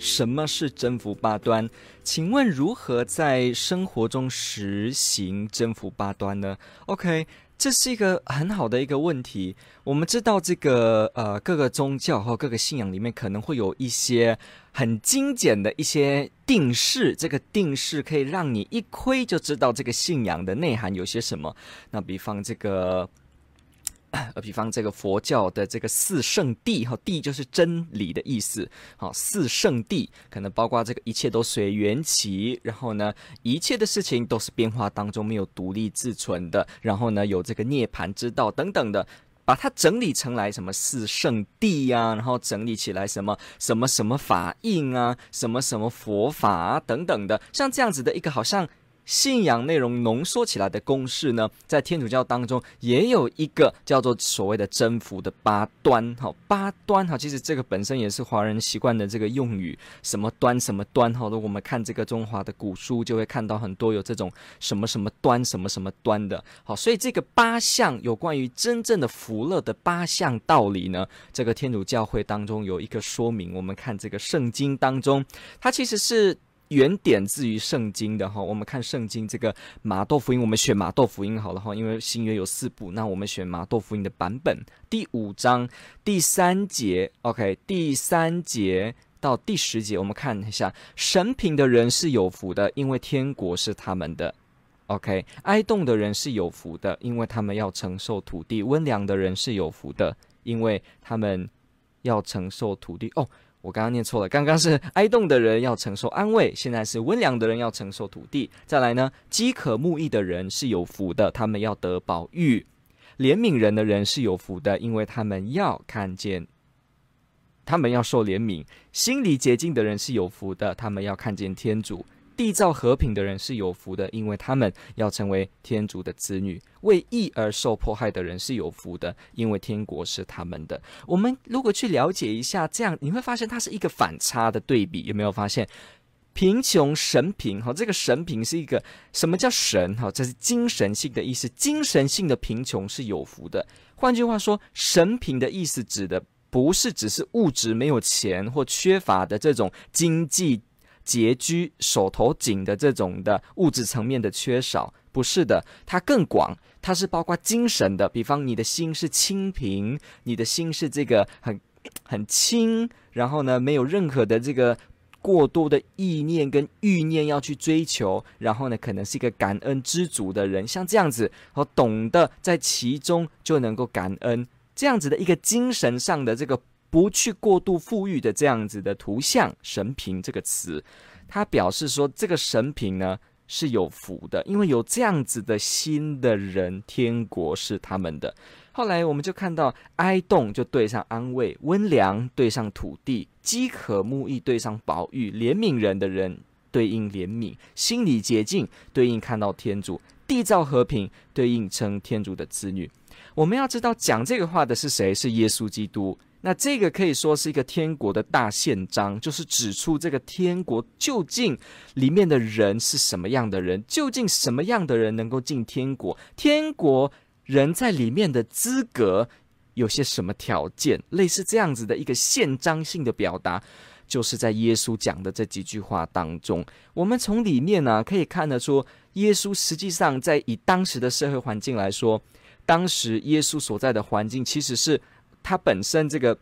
什么是征服八端？请问如何在生活中实行征服八端呢？OK，这是一个很好的一个问题。我们知道这个呃各个宗教和各个信仰里面可能会有一些很精简的一些定式，这个定式可以让你一窥就知道这个信仰的内涵有些什么。那比方这个。呃，比方这个佛教的这个四圣谛，哈，谛就是真理的意思，好，四圣谛可能包括这个一切都随缘起，然后呢，一切的事情都是变化当中没有独立自存的，然后呢，有这个涅槃之道等等的，把它整理成来什么四圣谛呀，然后整理起来什么什么什么法印啊，什么什么佛法啊等等的，像这样子的一个好像。信仰内容浓缩起来的公式呢，在天主教当中也有一个叫做所谓的征服的八端。好，八端哈，其实这个本身也是华人习惯的这个用语，什么端什么端哈。如果我们看这个中华的古书，就会看到很多有这种什么什么端什么什么端的。好，所以这个八项有关于真正的福乐的八项道理呢，这个天主教会当中有一个说明。我们看这个圣经当中，它其实是。原点自于圣经的哈，我们看圣经这个马豆福音，我们选马豆福音好了哈，因为新约有四部，那我们选马豆福音的版本，第五章第三节，OK，第三节到第十节，我们看一下，神贫的人是有福的，因为天国是他们的，OK，哀动的人是有福的，因为他们要承受土地，温良的人是有福的，因为他们要承受土地，哦。我刚刚念错了，刚刚是 哀动的人要承受安慰，现在是温良的人要承受土地。再来呢，饥渴慕义的人是有福的，他们要得宝玉；怜悯人的人是有福的，因为他们要看见，他们要受怜悯；心里洁净的人是有福的，他们要看见天主。缔造和平的人是有福的，因为他们要成为天主的子女；为义而受迫害的人是有福的，因为天国是他们的。我们如果去了解一下，这样你会发现它是一个反差的对比。有没有发现？贫穷神贫，哈，这个神贫是一个什么叫神？哈，这是精神性的意思。精神性的贫穷是有福的。换句话说，神贫的意思指的不是只是物质没有钱或缺乏的这种经济。拮据、手头紧的这种的物质层面的缺少，不是的，它更广，它是包括精神的。比方，你的心是清贫，你的心是这个很 很轻，然后呢，没有任何的这个过多的意念跟欲念要去追求，然后呢，可能是一个感恩知足的人，像这样子，我懂得在其中就能够感恩，这样子的一个精神上的这个。不去过度富裕的这样子的图像，神贫这个词，他表示说，这个神贫呢是有福的，因为有这样子的心的人，天国是他们的。后来我们就看到，哀动就对上安慰，温良对上土地，饥渴慕义对上宝玉，怜悯人的人对应怜悯，心里洁净对应看到天主，缔造和平对应称天主的子女。我们要知道，讲这个话的是谁？是耶稣基督。那这个可以说是一个天国的大宪章，就是指出这个天国究竟里面的人是什么样的人，究竟什么样的人能够进天国，天国人在里面的资格有些什么条件，类似这样子的一个宪章性的表达，就是在耶稣讲的这几句话当中，我们从里面呢、可以看得出，耶稣实际上在以当时的社会环境来说，当时耶稣所在的环境其实是。它本身这个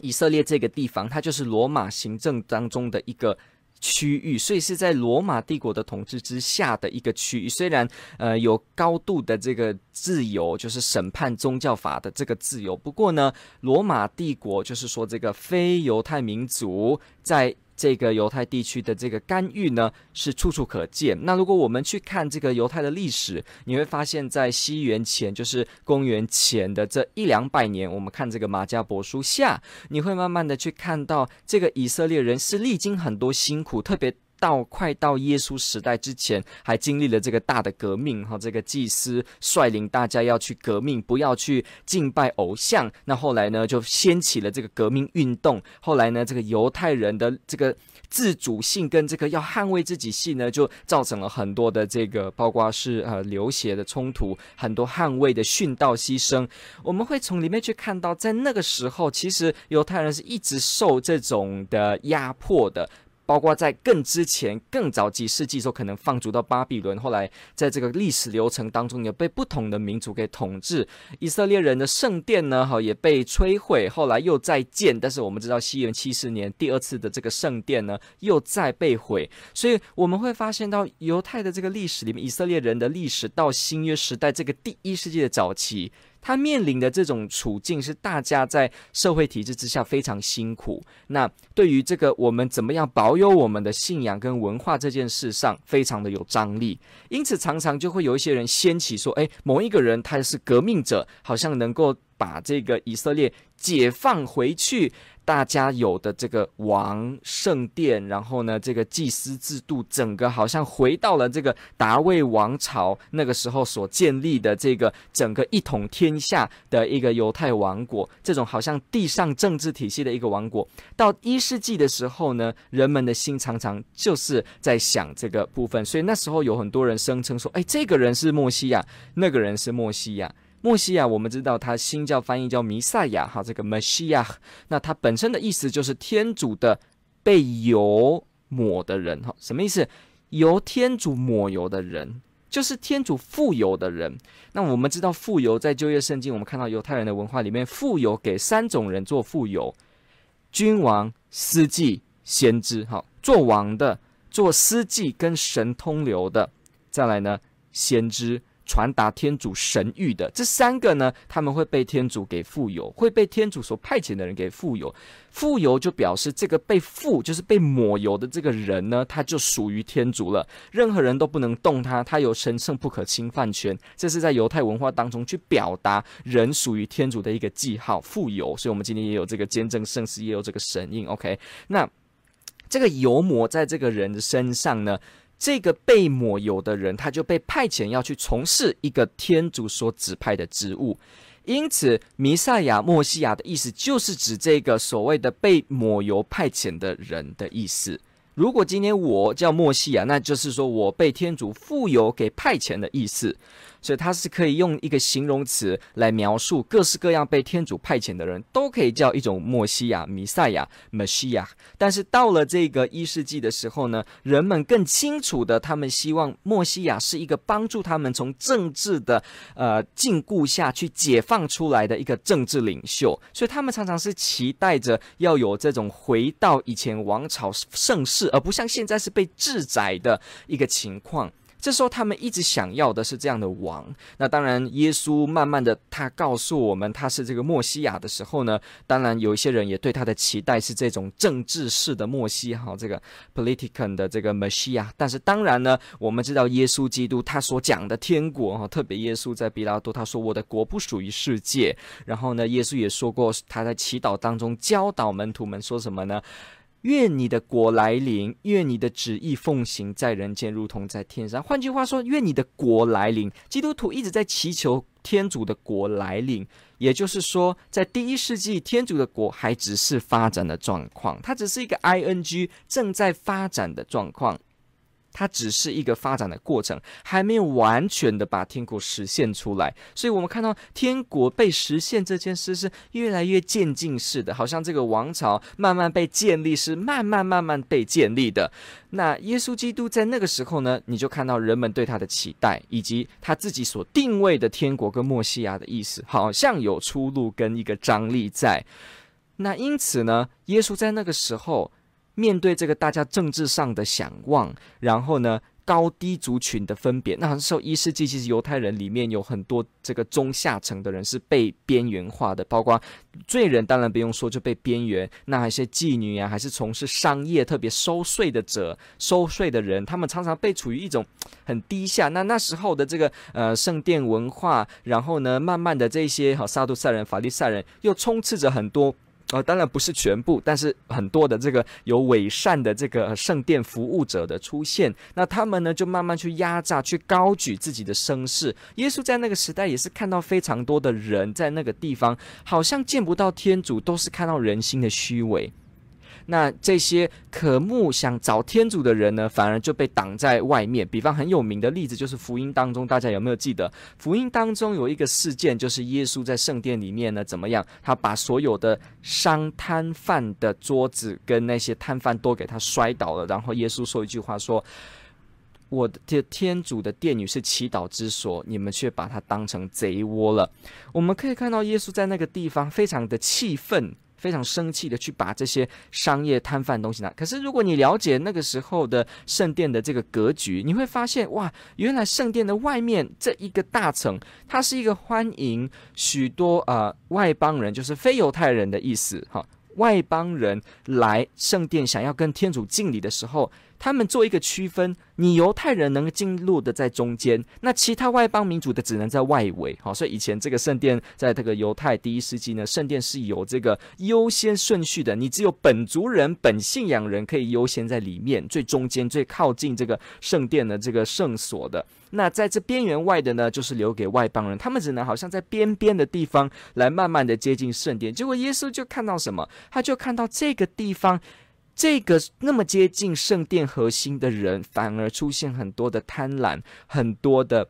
以色列这个地方，它就是罗马行政当中的一个区域，所以是在罗马帝国的统治之下的一个区域。虽然呃有高度的这个自由，就是审判宗教法的这个自由，不过呢，罗马帝国就是说这个非犹太民族在。这个犹太地区的这个干预呢，是处处可见。那如果我们去看这个犹太的历史，你会发现在西元前，就是公元前的这一两百年，我们看这个马加伯书下，你会慢慢的去看到这个以色列人是历经很多辛苦，特别到快到耶稣时代之前，还经历了这个大的革命哈，这个祭司率领大家要去革命，不要去敬拜偶像。那后来呢，就掀起了这个革命运动。后来呢，这个犹太人的这个自主性跟这个要捍卫自己性呢，就造成了很多的这个，包括是呃流血的冲突，很多捍卫的殉道牺牲。我们会从里面去看到，在那个时候，其实犹太人是一直受这种的压迫的。包括在更之前、更早几世纪的时候，可能放逐到巴比伦，后来在这个历史流程当中，也被不同的民族给统治。以色列人的圣殿呢，哈也被摧毁，后来又再建。但是我们知道，西元七十年第二次的这个圣殿呢，又再被毁。所以我们会发现到犹太的这个历史里面，以色列人的历史到新约时代这个第一世纪的早期。他面临的这种处境是大家在社会体制之下非常辛苦。那对于这个我们怎么样保有我们的信仰跟文化这件事上，非常的有张力。因此，常常就会有一些人掀起说：“诶，某一个人他是革命者，好像能够把这个以色列解放回去。”大家有的这个王圣殿，然后呢，这个祭司制度，整个好像回到了这个大卫王朝那个时候所建立的这个整个一统天下的一个犹太王国，这种好像地上政治体系的一个王国。到一世纪的时候呢，人们的心常常就是在想这个部分，所以那时候有很多人声称说：“哎，这个人是默西亚，那个人是默西亚。”默西亚，我们知道他新教翻译叫弥赛亚，哈，这个 m e s s i a 那它本身的意思就是天主的被油抹的人，哈，什么意思？由天主抹油的人，就是天主富油的人。那我们知道富油在旧约圣经，我们看到犹太人的文化里面，富油给三种人做富油：君王、司祭、先知，哈，做王的、做司祭跟神通流的，再来呢，先知。传达天主神谕的这三个呢，他们会被天主给傅油，会被天主所派遣的人给傅油。傅油就表示这个被傅，就是被抹油的这个人呢，他就属于天主了，任何人都不能动他，他有神圣不可侵犯权。这是在犹太文化当中去表达人属于天主的一个记号，傅油。所以，我们今天也有这个见证圣师，也有这个神印。OK，那这个油抹在这个人的身上呢？这个被抹油的人，他就被派遣要去从事一个天主所指派的职务，因此，弥赛亚、莫西亚的意思就是指这个所谓的被抹油派遣的人的意思。如果今天我叫莫西亚，那就是说我被天主富有给派遣的意思。所以它是可以用一个形容词来描述各式各样被天主派遣的人，都可以叫一种默西亚、弥赛亚、默西亚。但是到了这个一世纪的时候呢，人们更清楚的，他们希望默西亚是一个帮助他们从政治的呃禁锢下去解放出来的一个政治领袖。所以他们常常是期待着要有这种回到以前王朝盛世，而不像现在是被制宰的一个情况。这时候，他们一直想要的是这样的王。那当然，耶稣慢慢的，他告诉我们他是这个默西亚的时候呢，当然有一些人也对他的期待是这种政治式的默西，哈，这个 politician 的这个 m e s s i a。但是当然呢，我们知道耶稣基督他所讲的天国，哈，特别耶稣在比拉多他说我的国不属于世界。然后呢，耶稣也说过他在祈祷当中教导门徒们说什么呢？愿你的国来临，愿你的旨意奉行在人间，如同在天上。换句话说，愿你的国来临。基督徒一直在祈求天主的国来临，也就是说，在第一世纪，天主的国还只是发展的状况，它只是一个 ing 正在发展的状况。它只是一个发展的过程，还没有完全的把天国实现出来。所以，我们看到天国被实现这件事是越来越渐进式的，好像这个王朝慢慢被建立，是慢慢慢慢被建立的。那耶稣基督在那个时候呢，你就看到人们对他的期待，以及他自己所定位的天国跟默西亚的意思，好像有出路跟一个张力在。那因此呢，耶稣在那个时候。面对这个大家政治上的想望，然后呢，高低族群的分别。那时候一世纪，其实犹太人里面有很多这个中下层的人是被边缘化的，包括罪人，当然不用说就被边缘。那还是妓女啊，还是从事商业特别收税的者、收税的人，他们常常被处于一种很低下。那那时候的这个呃圣殿文化，然后呢，慢慢的这些好撒杜塞人、法利赛人又充斥着很多。呃，当然不是全部，但是很多的这个有伪善的这个圣殿服务者的出现，那他们呢就慢慢去压榨、去高举自己的声势。耶稣在那个时代也是看到非常多的人在那个地方，好像见不到天主，都是看到人心的虚伪。那这些渴慕想找天主的人呢，反而就被挡在外面。比方很有名的例子，就是福音当中，大家有没有记得？福音当中有一个事件，就是耶稣在圣殿里面呢，怎么样？他把所有的商摊贩的桌子跟那些摊贩都给他摔倒了，然后耶稣说一句话说：“我的天主的殿宇是祈祷之所，你们却把它当成贼窝了。”我们可以看到耶稣在那个地方非常的气愤。非常生气的去把这些商业摊贩东西拿。可是如果你了解那个时候的圣殿的这个格局，你会发现哇，原来圣殿的外面这一个大层，它是一个欢迎许多呃外邦人，就是非犹太人的意思哈。外邦人来圣殿想要跟天主敬礼的时候，他们做一个区分，你犹太人能进入的在中间，那其他外邦民族的只能在外围。好，所以以前这个圣殿在这个犹太第一世纪呢，圣殿是有这个优先顺序的，你只有本族人、本信仰人可以优先在里面最中间、最靠近这个圣殿的这个圣所的。那在这边缘外的呢，就是留给外邦人，他们只能好像在边边的地方来慢慢的接近圣殿。结果耶稣就看到什么？他就看到这个地方。这个那么接近圣殿核心的人，反而出现很多的贪婪，很多的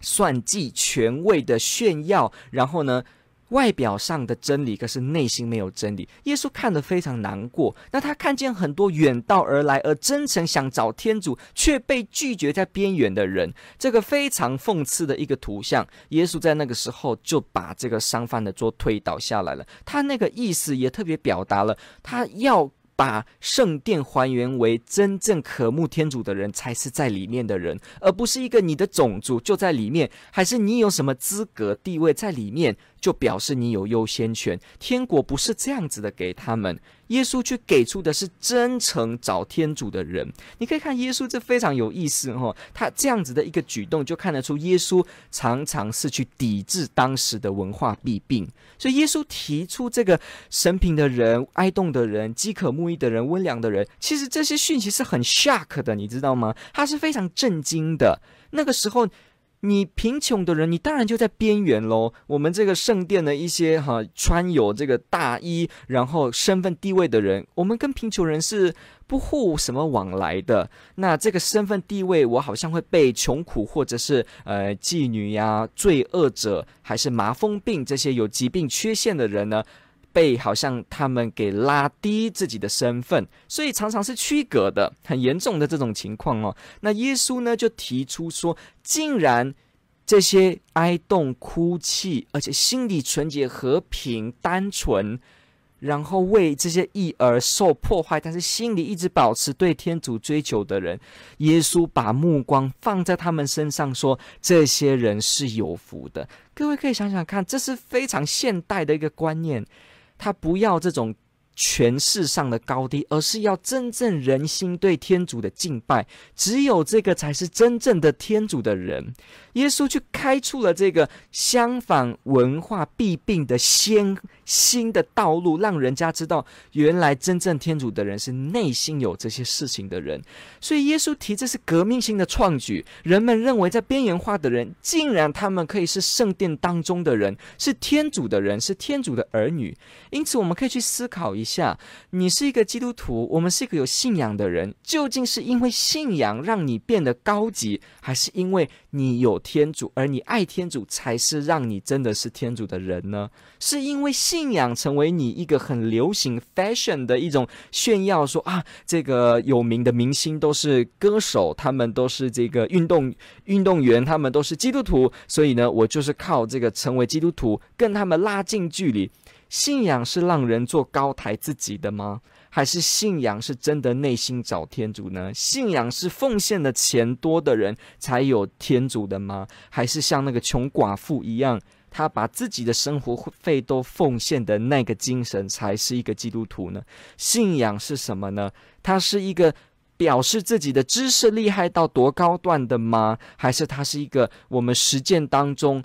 算计、权位的炫耀，然后呢，外表上的真理，可是内心没有真理。耶稣看得非常难过。那他看见很多远道而来而真诚想找天主，却被拒绝在边缘的人，这个非常讽刺的一个图像。耶稣在那个时候就把这个商贩的桌推倒下来了。他那个意思也特别表达了，他要。把圣殿还原为真正渴慕天主的人才是在里面的人，而不是一个你的种族就在里面，还是你有什么资格地位在里面。就表示你有优先权，天国不是这样子的给他们，耶稣却给出的是真诚找天主的人。你可以看耶稣这非常有意思哦，他这样子的一个举动就看得出耶稣常常是去抵制当时的文化弊病。所以耶稣提出这个神平的人、哀慟的人、饥渴慕义的人、温良的人，其实这些讯息是很 shock 的，你知道吗？他是非常震惊的。那个时候。你贫穷的人，你当然就在边缘喽。我们这个圣殿的一些哈穿有这个大衣，然后身份地位的人，我们跟贫穷人是不互什么往来的。那这个身份地位，我好像会被穷苦或者是呃妓女呀、罪恶者，还是麻风病这些有疾病缺陷的人呢？被好像他们给拉低自己的身份，所以常常是区隔的，很严重的这种情况哦。那耶稣呢就提出说，竟然这些哀慟哭泣，而且心里纯洁、和平、单纯，然后为这些义而受破坏，但是心里一直保持对天主追求的人，耶稣把目光放在他们身上，说这些人是有福的。各位可以想想看，这是非常现代的一个观念。他不要这种权势上的高低，而是要真正人心对天主的敬拜。只有这个才是真正的天主的人。耶稣去开出了这个相反文化弊病的先新的道路，让人家知道，原来真正天主的人是内心有这些事情的人。所以耶稣提这是革命性的创举。人们认为在边缘化的人，竟然他们可以是圣殿当中的人，是天主的人，是天主的儿女。因此，我们可以去思考一：下你是一个基督徒，我们是一个有信仰的人，究竟是因为信仰让你变得高级，还是因为你有天主，而你爱天主，才是让你真的是天主的人呢？是因为。信仰成为你一个很流行 fashion 的一种炫耀，说啊，这个有名的明星都是歌手，他们都是这个运动运动员，他们都是基督徒，所以呢，我就是靠这个成为基督徒跟他们拉近距离。信仰是让人做高抬自己的吗？还是信仰是真的内心找天主呢？信仰是奉献的钱多的人才有天主的吗？还是像那个穷寡妇一样？他把自己的生活费都奉献的那个精神，才是一个基督徒呢？信仰是什么呢？它是一个表示自己的知识厉害到多高段的吗？还是它是一个我们实践当中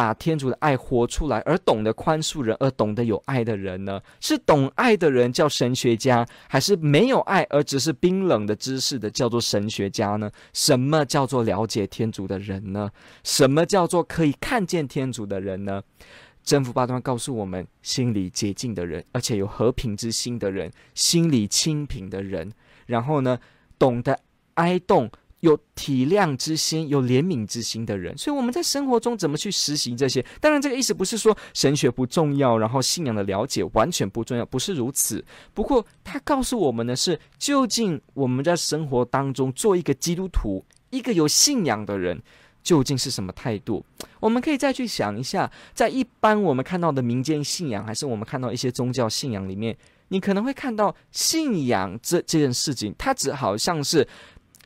把天主的爱活出来，而懂得宽恕人，而懂得有爱的人呢？是懂爱的人叫神学家，还是没有爱而只是冰冷的知识的叫做神学家呢？什么叫做了解天主的人呢？什么叫做可以看见天主的人呢？征服八端告诉我们：心里洁净的人，而且有和平之心的人，心里清贫的人，然后呢，懂得哀动。有体谅之心、有怜悯之心的人，所以我们在生活中怎么去实行这些？当然，这个意思不是说神学不重要，然后信仰的了解完全不重要，不是如此。不过，他告诉我们的是，究竟我们在生活当中做一个基督徒、一个有信仰的人，究竟是什么态度？我们可以再去想一下，在一般我们看到的民间信仰，还是我们看到一些宗教信仰里面，你可能会看到信仰这这件事情，它只好像是。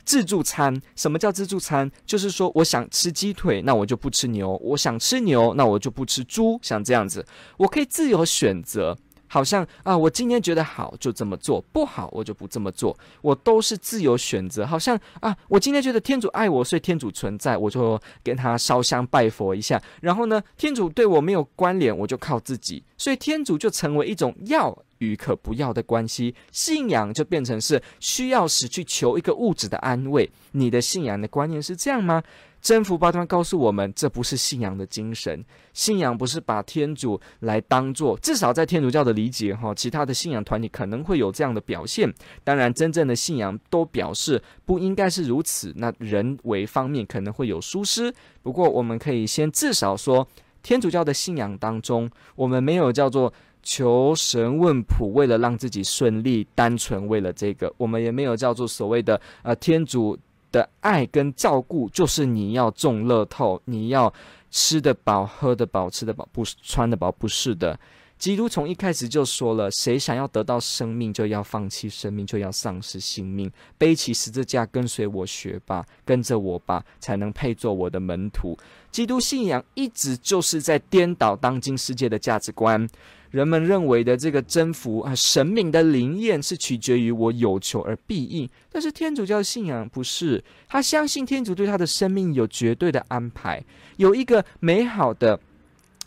自助餐，什么叫自助餐？就是说，我想吃鸡腿，那我就不吃牛；我想吃牛，那我就不吃猪。像这样子，我可以自由选择。好像啊，我今天觉得好就这么做，不好我就不这么做，我都是自由选择。好像啊，我今天觉得天主爱我，所以天主存在，我就跟他烧香拜佛一下。然后呢，天主对我没有关联，我就靠自己，所以天主就成为一种要与可不要的关系。信仰就变成是需要时去求一个物质的安慰。你的信仰的观念是这样吗？真福八端告诉我们，这不是信仰的精神。信仰不是把天主来当做，至少在天主教的理解哈，其他的信仰团体可能会有这样的表现。当然，真正的信仰都表示不应该是如此。那人为方面可能会有疏失。不过，我们可以先至少说，天主教的信仰当中，我们没有叫做求神问卜，为了让自己顺利，单纯为了这个。我们也没有叫做所谓的呃天主。的爱跟照顾，就是你要中乐透，你要吃得饱、喝得饱、吃得饱，不穿得饱，不是的。基督从一开始就说了：谁想要得到生命，就要放弃生命，就要丧失性命，背起十字架跟随我学吧，跟着我吧，才能配做我的门徒。基督信仰一直就是在颠倒当今世界的价值观。人们认为的这个征服啊，神明的灵验是取决于我有求而必应，但是天主教信仰不是，他相信天主对他的生命有绝对的安排，有一个美好的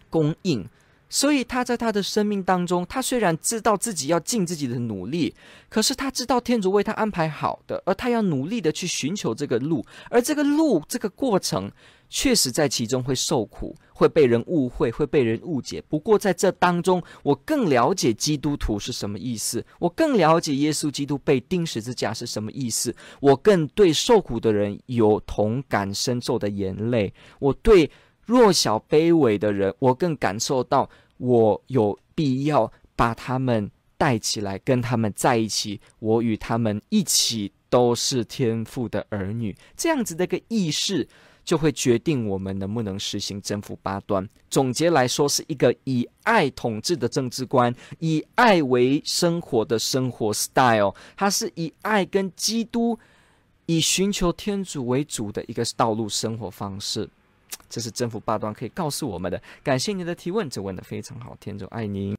供应。所以他在他的生命当中，他虽然知道自己要尽自己的努力，可是他知道天主为他安排好的，而他要努力的去寻求这个路，而这个路这个过程，确实在其中会受苦，会被人误会，会被人误解。不过在这当中，我更了解基督徒是什么意思，我更了解耶稣基督被钉十字架是什么意思，我更对受苦的人有同感深受的眼泪，我对。弱小卑微的人，我更感受到我有必要把他们带起来，跟他们在一起。我与他们一起都是天父的儿女，这样子的一个意识，就会决定我们能不能实行征服八端。总结来说，是一个以爱统治的政治观，以爱为生活的生活 style。它是以爱跟基督，以寻求天主为主的一个道路生活方式。这是政府八端可以告诉我们的。感谢您的提问，这问得非常好，天主爱您。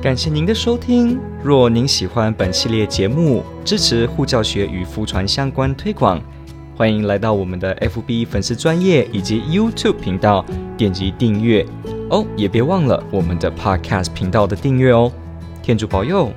感谢您的收听。若您喜欢本系列节目，支持护教学与福传相关推广，欢迎来到我们的 FB 粉丝专业以及 YouTube 频道，点击订阅哦。也别忘了我们的 Podcast 频道的订阅哦。天主保佑。